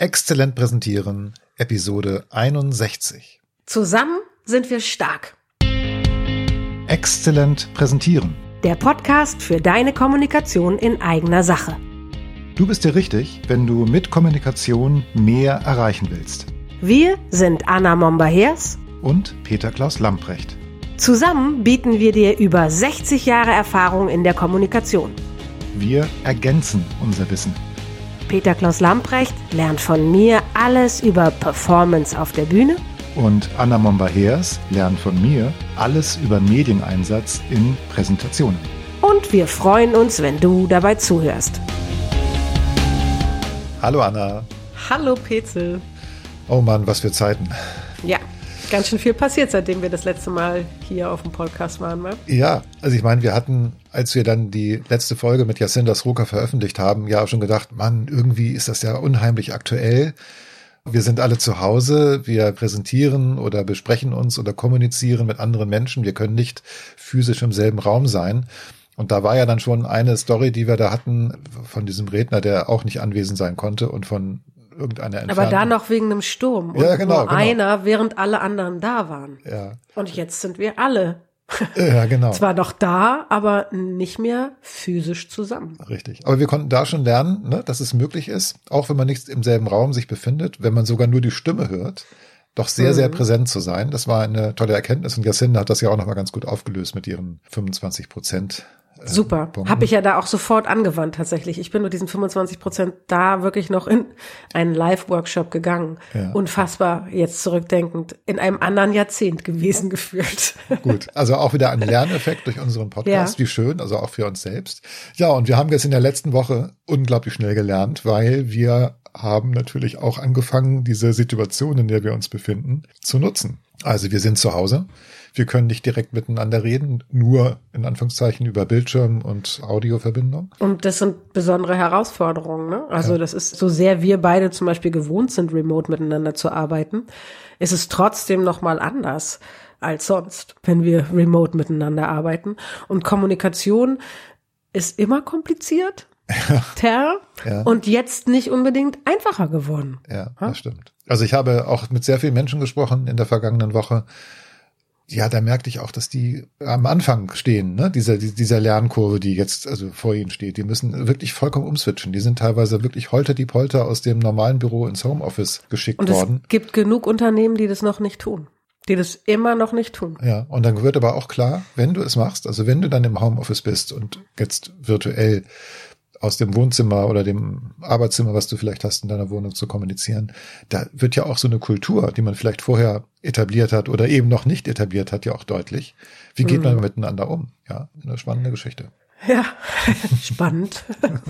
Exzellent präsentieren, Episode 61. Zusammen sind wir stark. Exzellent präsentieren. Der Podcast für deine Kommunikation in eigener Sache. Du bist dir richtig, wenn du mit Kommunikation mehr erreichen willst. Wir sind Anna Momba-Hers Und Peter Klaus Lamprecht. Zusammen bieten wir dir über 60 Jahre Erfahrung in der Kommunikation. Wir ergänzen unser Wissen. Peter Klaus Lamprecht lernt von mir alles über Performance auf der Bühne Und Anna Momba-Hers lernt von mir alles über Medieneinsatz in Präsentationen. und wir freuen uns, wenn du dabei zuhörst. Hallo Anna. Hallo Petzel. Oh Mann, was für Zeiten. Ja, ganz schön viel passiert, seitdem wir das letzte Mal hier auf dem Podcast waren. wa? Ja, also ich meine, wir hatten, als wir dann die letzte Folge mit Jacinda Sroka veröffentlicht haben, ja schon gedacht, Mann, irgendwie ist das ja unheimlich aktuell. Wir sind alle zu Hause, wir präsentieren oder besprechen uns oder kommunizieren mit anderen Menschen. Wir können nicht physisch im selben Raum sein. Und da war ja dann schon eine Story, die wir da hatten von diesem Redner, der auch nicht anwesend sein konnte und von irgendeiner Aber entfernten. da noch wegen einem Sturm. Und Ja, genau, nur genau. einer, während alle anderen da waren. Ja, Und jetzt sind wir alle ja, genau. zwar noch da, aber nicht mehr physisch zusammen. Richtig. Aber wir konnten da schon lernen, ne, dass es möglich ist, auch wenn man nicht im selben Raum sich befindet, wenn man sogar nur die Stimme hört, doch sehr, sehr präsent zu sein. Das war eine tolle Erkenntnis und Jacinda hat das ja auch nochmal ganz gut aufgelöst mit ihren 25 Prozent. Äh, Super. Punkten. Habe ich ja da auch sofort angewandt tatsächlich. Ich bin mit diesen 25 Prozent da wirklich noch in einen Live-Workshop gegangen. Ja. Unfassbar, jetzt zurückdenkend, in einem anderen Jahrzehnt gewesen gefühlt. Gut, also auch wieder ein Lerneffekt durch unseren Podcast. Ja. Wie schön, also auch für uns selbst. Ja, und wir haben jetzt in der letzten Woche unglaublich schnell gelernt, weil wir haben natürlich auch angefangen, diese Situation, in der wir uns befinden, zu nutzen. Also wir sind zu Hause. Wir können nicht direkt miteinander reden, nur in Anführungszeichen über Bildschirm und Audioverbindung. Und das sind besondere Herausforderungen. Ne? Also das ist, so sehr wir beide zum Beispiel gewohnt sind, remote miteinander zu arbeiten, ist es trotzdem nochmal anders als sonst, wenn wir remote miteinander arbeiten. Und Kommunikation ist immer kompliziert. Ter Ja. und jetzt nicht unbedingt einfacher geworden. Ja, das stimmt. Also ich habe auch mit sehr vielen Menschen gesprochen in der vergangenen Woche. Ja, da merkte ich auch, dass die am Anfang stehen, ne? dieser, die- dieser Lernkurve, die jetzt also vor ihnen steht. Die müssen wirklich vollkommen umswitchen. Die sind teilweise wirklich holter die Polter aus dem normalen Büro ins Homeoffice geschickt Und es worden. gibt genug Unternehmen, die das noch nicht tun. Die das immer noch nicht tun. Ja, und dann wird aber auch klar, wenn du es machst, also wenn du dann im Homeoffice bist und jetzt virtuell aus dem Wohnzimmer oder dem Arbeitszimmer, was du vielleicht hast in deiner Wohnung zu kommunizieren, da wird ja auch so eine Kultur, die man vielleicht vorher etabliert hat oder eben noch nicht etabliert hat, ja auch deutlich. Wie geht man miteinander um? Ja, eine spannende Geschichte. Ja, spannend.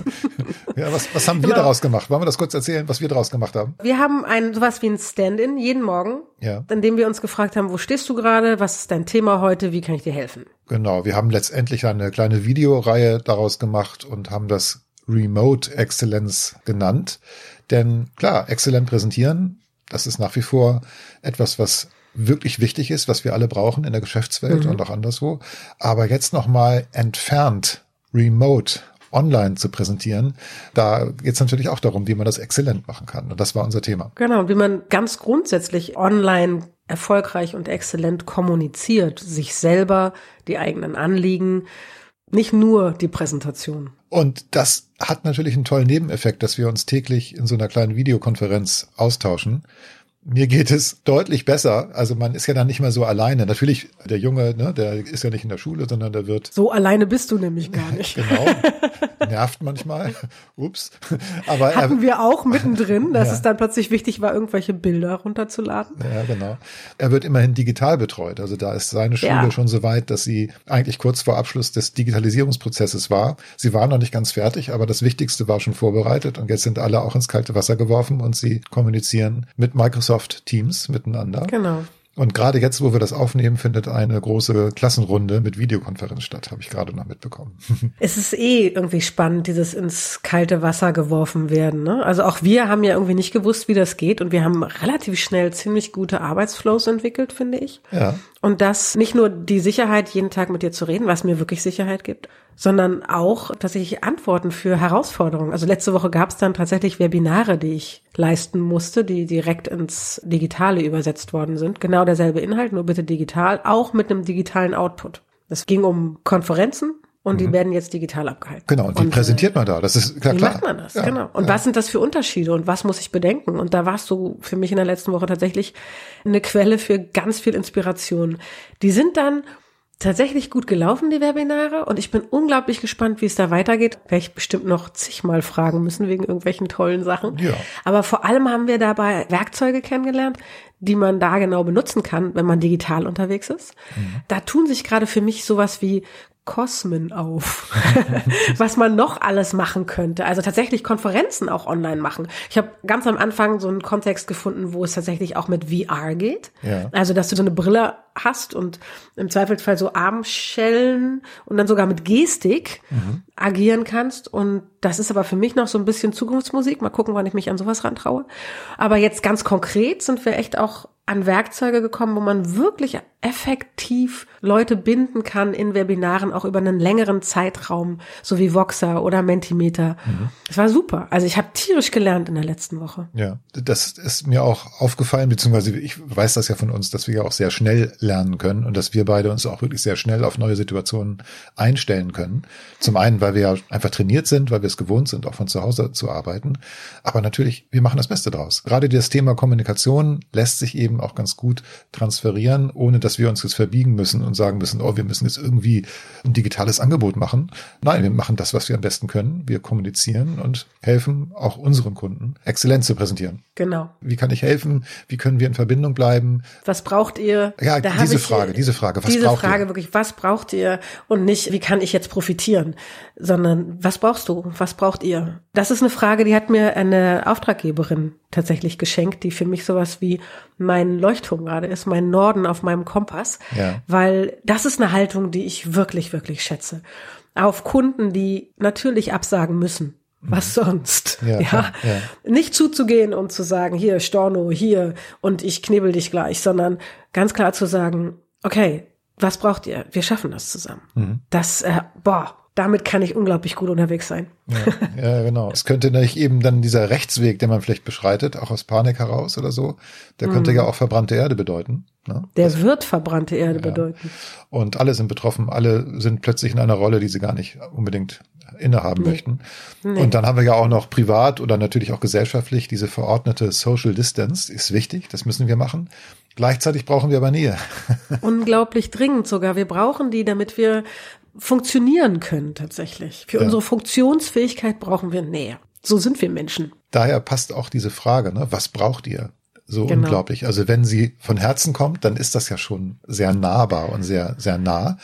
Ja, was, was haben wir Genau. daraus gemacht? Wollen wir das kurz erzählen, was wir daraus gemacht haben? Wir haben ein sowas wie ein Stand-in jeden Morgen, Ja. in dem wir uns gefragt haben, wo stehst du gerade, was ist dein Thema heute, wie kann ich dir helfen? Genau, wir haben letztendlich eine kleine Videoreihe daraus gemacht und haben das Remote Excellence genannt. Denn klar, exzellent präsentieren, das ist nach wie vor etwas, was wirklich wichtig ist, was wir alle brauchen in der Geschäftswelt und auch anderswo. Aber jetzt nochmal entfernt, remote, online zu präsentieren, da geht es natürlich auch darum, wie man das exzellent machen kann. Und das war unser Thema. Genau, und wie man ganz grundsätzlich online erfolgreich und exzellent kommuniziert, sich selber, die eigenen Anliegen, nicht nur die Präsentation. Und das hat natürlich einen tollen Nebeneffekt, dass wir uns täglich in so einer kleinen Videokonferenz austauschen. Mir geht es deutlich besser. Also man ist ja dann nicht mehr so alleine. Natürlich, der Junge, ne, der ist ja nicht in der Schule, sondern der wird So alleine bist du nämlich gar nicht. genau nervt manchmal. Ups. Aber er, Hatten wir auch mittendrin, dass Ja. es dann plötzlich wichtig war, irgendwelche Bilder runterzuladen. Ja, genau. Er wird immerhin digital betreut. Also da ist seine Schule Ja. schon so weit, dass sie eigentlich kurz vor Abschluss des Digitalisierungsprozesses war. Sie war noch nicht ganz fertig, aber das Wichtigste war schon vorbereitet und jetzt sind alle auch ins kalte Wasser geworfen und sie kommunizieren mit Microsoft Teams miteinander. Genau. Und gerade jetzt, wo wir das aufnehmen, findet eine große Klassenrunde mit Videokonferenz statt, habe ich gerade noch mitbekommen. Es ist eh irgendwie spannend, dieses ins kalte Wasser geworfen werden. Ne? Also auch wir haben ja irgendwie nicht gewusst, wie das geht und wir haben relativ schnell ziemlich gute Arbeitsflows entwickelt, finde ich. ja. Und das nicht nur die Sicherheit, jeden Tag mit dir zu reden, was mir wirklich Sicherheit gibt, sondern auch tatsächlich Antworten für Herausforderungen. Also letzte Woche gab es dann tatsächlich Webinare, die ich leisten musste, die direkt ins Digitale übersetzt worden sind. Genau derselbe Inhalt, nur bitte digital, auch mit einem digitalen Output. Es ging um Konferenzen, und die mhm. werden jetzt digital abgehalten. Genau, und die und, präsentiert man da, das ist klar. Wie klar. macht man das, ja, genau. Und ja. was sind das für Unterschiede und was muss ich bedenken? Und da warst du für mich in der letzten Woche tatsächlich eine Quelle für ganz viel Inspiration. Die sind dann tatsächlich gut gelaufen, die Webinare. Und ich bin unglaublich gespannt, wie es da weitergeht. Werde ich bestimmt noch zigmal fragen müssen wegen irgendwelchen tollen Sachen. Ja. Aber vor allem haben wir dabei Werkzeuge kennengelernt, die man da genau benutzen kann, wenn man digital unterwegs ist. Mhm. Da tun sich gerade für mich sowas wie Kosmen auf, was man noch alles machen könnte. Also tatsächlich Konferenzen auch online machen. Ich habe ganz am Anfang so einen Kontext gefunden, wo es tatsächlich auch mit VR geht. Ja. Also dass du so eine Brille hast und im Zweifelsfall so Armschellen und dann sogar mit Gestik mhm. agieren kannst. Und das ist aber für mich noch so ein bisschen Zukunftsmusik. Mal gucken, wann ich mich an sowas rantraue. Aber jetzt ganz konkret sind wir echt auch an Werkzeuge gekommen, wo man wirklich effektiv Leute binden kann in Webinaren auch über einen längeren Zeitraum, so wie Voxer oder Mentimeter. Mhm. Das war super. Also ich habe tierisch gelernt in der letzten Woche. Ja, das ist mir auch aufgefallen, beziehungsweise ich weiß das ja von uns, dass wir ja auch sehr schnell lernen können und dass wir beide uns auch wirklich sehr schnell auf neue Situationen einstellen können. Zum einen, weil wir ja einfach trainiert sind, weil wir es gewohnt sind, auch von zu Hause zu arbeiten. Aber natürlich, wir machen das Beste draus. Gerade das Thema Kommunikation lässt sich eben auch ganz gut transferieren, ohne dass wir uns jetzt verbiegen müssen und sagen müssen, oh, wir müssen jetzt irgendwie ein digitales Angebot machen. Nein, wir machen das, was wir am besten können. Wir kommunizieren und helfen auch unseren Kunden, Exzellenz zu präsentieren. Genau. Wie kann ich helfen? Wie können wir in Verbindung bleiben? Was braucht ihr? Ja, da diese Frage, diese Frage, was diese braucht Frage ihr? wirklich, was braucht ihr? Und nicht, wie kann ich jetzt profitieren? Sondern, was brauchst du? Was braucht ihr? Das ist eine Frage, die hat mir eine Auftraggeberin tatsächlich geschenkt, die für mich sowas wie mein Leuchtturm gerade ist, mein Norden auf meinem Kompass, ja. weil das ist eine Haltung, die ich wirklich, wirklich schätze. Auf Kunden, die natürlich absagen müssen. Was mhm. sonst? Ja, ja. ja. Nicht zuzugehen und zu sagen, hier, Storno, hier, und ich knibbel dich gleich, sondern ganz klar zu sagen, okay, was braucht ihr? Wir schaffen das zusammen. Mhm. Das, äh, boah, damit kann ich unglaublich gut unterwegs sein. Ja, ja, genau. Es könnte nämlich eben dann dieser Rechtsweg, den man vielleicht beschreitet, auch aus Panik heraus oder so, der könnte mhm. ja auch verbrannte Erde bedeuten. Ne? Der das, wird verbrannte Erde ja. bedeuten. Und alle sind betroffen, alle sind plötzlich in einer Rolle, die sie gar nicht unbedingt innehaben nee. möchten. Nee. Und dann haben wir ja auch noch privat oder natürlich auch gesellschaftlich diese verordnete Social Distance, ist wichtig, das müssen wir machen. Gleichzeitig brauchen wir aber Nähe. Unglaublich dringend sogar. Wir brauchen die, damit wir funktionieren können tatsächlich. Für ja. unsere Funktionsfähigkeit brauchen wir Nähe. So sind wir Menschen. Daher passt auch diese Frage, ne? was braucht ihr? So genau. unglaublich. Also wenn sie von Herzen kommt, dann ist das ja schon sehr nahbar und sehr, sehr nah.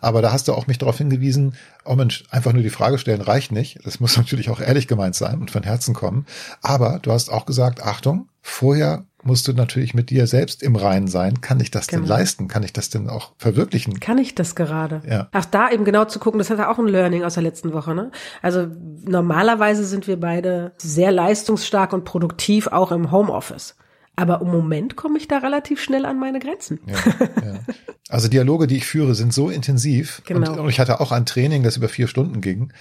Aber da hast du auch mich darauf hingewiesen, oh Mensch, einfach nur die Frage stellen reicht nicht. Das muss natürlich auch ehrlich gemeint sein und von Herzen kommen. Aber du hast auch gesagt, Achtung, vorher musst du natürlich mit dir selbst im Reinen sein. Kann ich das genau. denn leisten? Kann ich das denn auch verwirklichen? Kann ich das gerade? Ja. Auch da eben genau zu gucken, das hat ja auch ein Learning aus der letzten Woche. Ne? Also normalerweise sind wir beide sehr leistungsstark und produktiv, auch im Homeoffice. Aber im Moment komme ich da relativ schnell an meine Grenzen. Ja, ja. Also Dialoge, die ich führe, sind so intensiv. Genau. Und ich hatte auch ein Training, das über vier Stunden ging.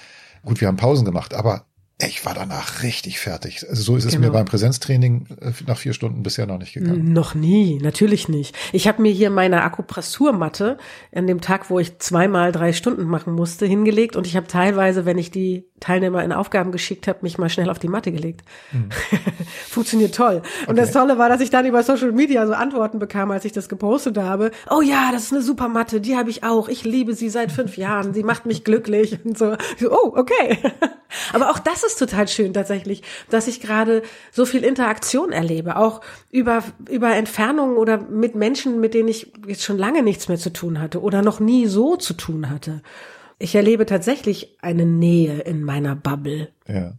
Gut, wir haben Pausen gemacht, aber ich war danach richtig fertig. Also so ist es genau. mir beim Präsenztraining äh, nach vier Stunden bisher noch nicht gegangen. Noch nie, natürlich nicht. Ich habe mir hier meine Akupressurmatte an dem Tag, wo ich zweimal drei Stunden machen musste, hingelegt und ich habe teilweise, wenn ich die Teilnehmer in Aufgaben geschickt habe, mich mal schnell auf die Matte gelegt. Hm. Funktioniert toll. Und okay. das Tolle war, dass ich dann über Social Media so Antworten bekam, als ich das gepostet habe. Oh ja, das ist eine super Matte, die habe ich auch. Ich liebe sie seit fünf Jahren. Sie macht mich glücklich und so. Oh, okay. Aber auch das ist total schön tatsächlich, dass ich gerade so viel Interaktion erlebe, auch über über Entfernungen oder mit Menschen, mit denen ich jetzt schon lange nichts mehr zu tun hatte oder noch nie so zu tun hatte ich erlebe tatsächlich eine Nähe in meiner Bubble. Ja.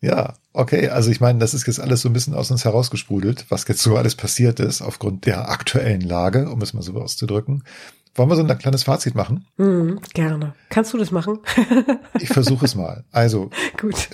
Ja, okay. Also ich meine, das ist jetzt alles so ein bisschen aus uns herausgesprudelt, was jetzt so alles passiert ist aufgrund der aktuellen Lage, um es mal so auszudrücken. Wollen wir so ein kleines Fazit machen? Mm, gerne. Kannst du das machen? ich versuche es mal. Also, Gut.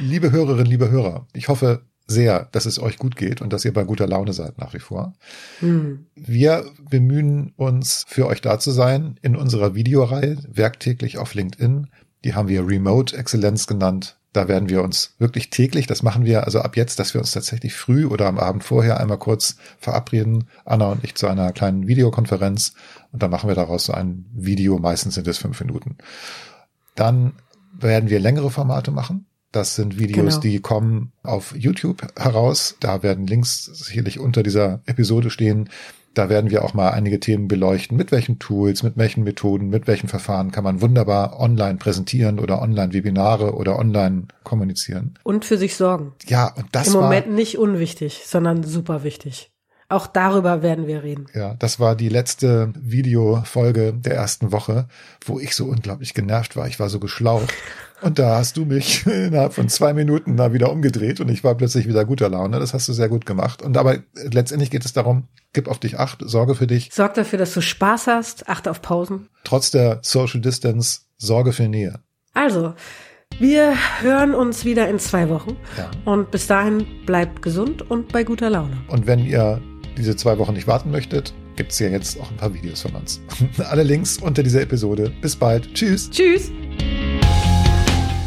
liebe Hörerinnen, liebe Hörer, ich hoffe, sehr, dass es euch gut geht und dass ihr bei guter Laune seid nach wie vor. Hm. Wir bemühen uns, für euch da zu sein in unserer Videoreihe, werktäglich auf LinkedIn. Die haben wir Remote Exzellenz genannt. Da werden wir uns wirklich täglich, das machen wir also ab jetzt, dass wir uns tatsächlich früh oder am Abend vorher einmal kurz verabreden, Anna und ich zu einer kleinen Videokonferenz und dann machen wir daraus so ein Video, meistens sind es fünf Minuten. Dann werden wir längere Formate machen. Das sind Videos, genau. die kommen auf YouTube heraus. Da werden Links sicherlich unter dieser Episode stehen. Da werden wir auch mal einige Themen beleuchten. Mit welchen Tools, mit welchen Methoden, mit welchen Verfahren kann man wunderbar online präsentieren oder online Webinare oder online kommunizieren. Und für sich sorgen. Ja, und das Im war. Im Moment nicht unwichtig, sondern super wichtig. Auch darüber werden wir reden. Ja, das war die letzte Videofolge der ersten Woche, wo ich so unglaublich genervt war. Ich war so geschlaucht. Und da hast du mich innerhalb von zwei Minuten da wieder umgedreht und ich war plötzlich wieder guter Laune. Das hast du sehr gut gemacht. Und aber letztendlich geht es darum, gib auf dich acht, sorge für dich. Sorg dafür, dass du Spaß hast, achte auf Pausen. Trotz der Social Distance, sorge für Nähe. Also, wir hören uns wieder in zwei Wochen. Ja. Und bis dahin bleibt gesund und bei guter Laune. Und wenn ihr diese zwei Wochen nicht warten möchtet, gibt es ja jetzt auch ein paar Videos von uns. Alle Links unter dieser Episode. Bis bald. Tschüss. Tschüss.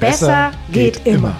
besser, geht, immer.